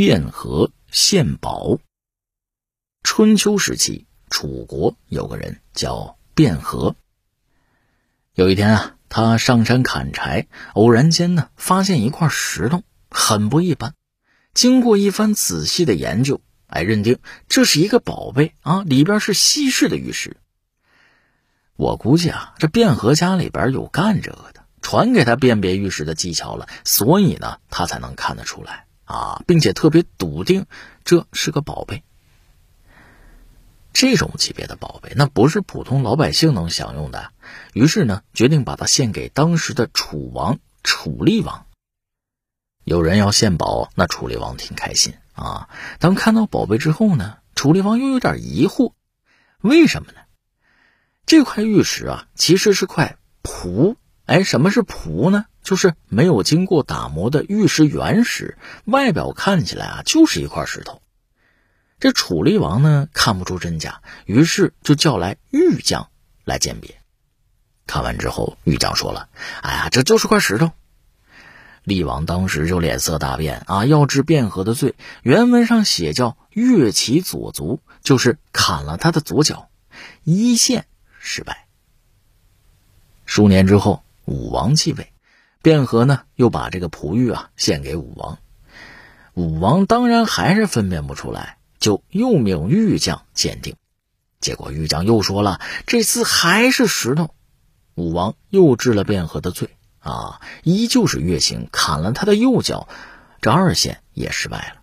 卞和献宝。春秋时期，楚国有个人叫卞和。有一天啊，他上山砍柴，偶然间呢，发现一块石头，很不一般。经过一番仔细的研究，哎，认定这是一个宝贝啊，里边是稀世的玉石。我估计啊，这卞和家里边有干这个的，传给他辨别玉石的技巧了，所以呢，他才能看得出来啊，并且特别笃定这是个宝贝。这种级别的宝贝，那不是普通老百姓能享用的。于是呢，决定把它献给当时的楚王楚厉王。有人要献宝，那楚厉王挺开心啊。当看到宝贝之后呢，楚厉王又有点疑惑，为什么呢？这块玉石啊，其实是块璞。哎，什么是璞呢？就是没有经过打磨的玉石原石，外表看起来啊，就是一块石头。这楚厉王呢，看不出真假，于是就叫来玉匠来鉴别。看完之后，玉匠说了：“哎呀，这就是块石头。”厉王当时就脸色大变啊，要治卞和的罪。原文上写叫“越其左足”，就是砍了他的左脚，一线。失败。数年之后，武王继位，卞和呢又把这个璞玉啊献给武王。武王当然还是分辨不出来，就又命玉匠鉴定。结果玉匠又说了，这次还是石头。武王又治了卞和的罪啊，依旧是月刑，砍了他的右脚，这二线也失败了。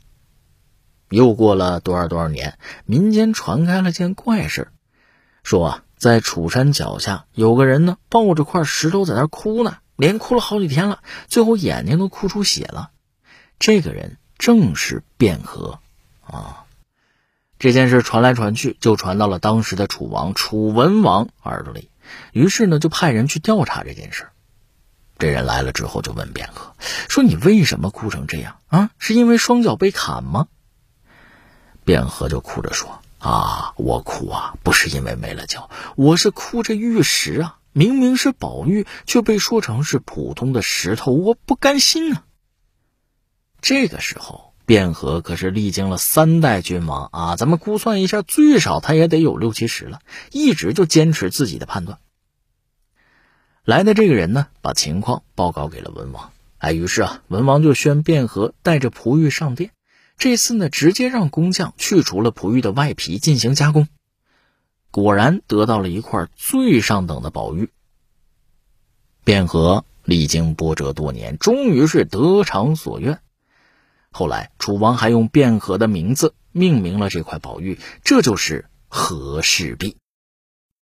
又过了多少多少年，民间传开了件怪事说啊。在楚山脚下，有个人呢，抱着块石头在那哭呢，连哭了好几天了，最后眼睛都哭出血了。这个人正是卞和，啊，这件事传来传去，就传到了当时的楚王楚文王耳朵里，于是呢，就派人去调查这件事。这人来了之后，就问卞和说：“你为什么哭成这样啊？是因为双脚被砍吗？”卞和就哭着说。啊，我哭啊，不是因为没了脚，我是哭着玉石啊，明明是宝玉，却被说成是普通的石头，我不甘心啊。这个时候，卞和可是历经了三代君王啊，咱们估算一下，最少他也得有六七十了，一直就坚持自己的判断。来的这个人呢，把情况报告给了文王，哎，于是啊，文王就宣卞和带着璞玉上殿。这次呢，直接让工匠去除了璞玉的外皮进行加工，果然得到了一块最上等的宝玉。卞和历经波折多年，终于是得偿所愿。后来楚王还用卞和的名字命名了这块宝玉，这就是和氏璧。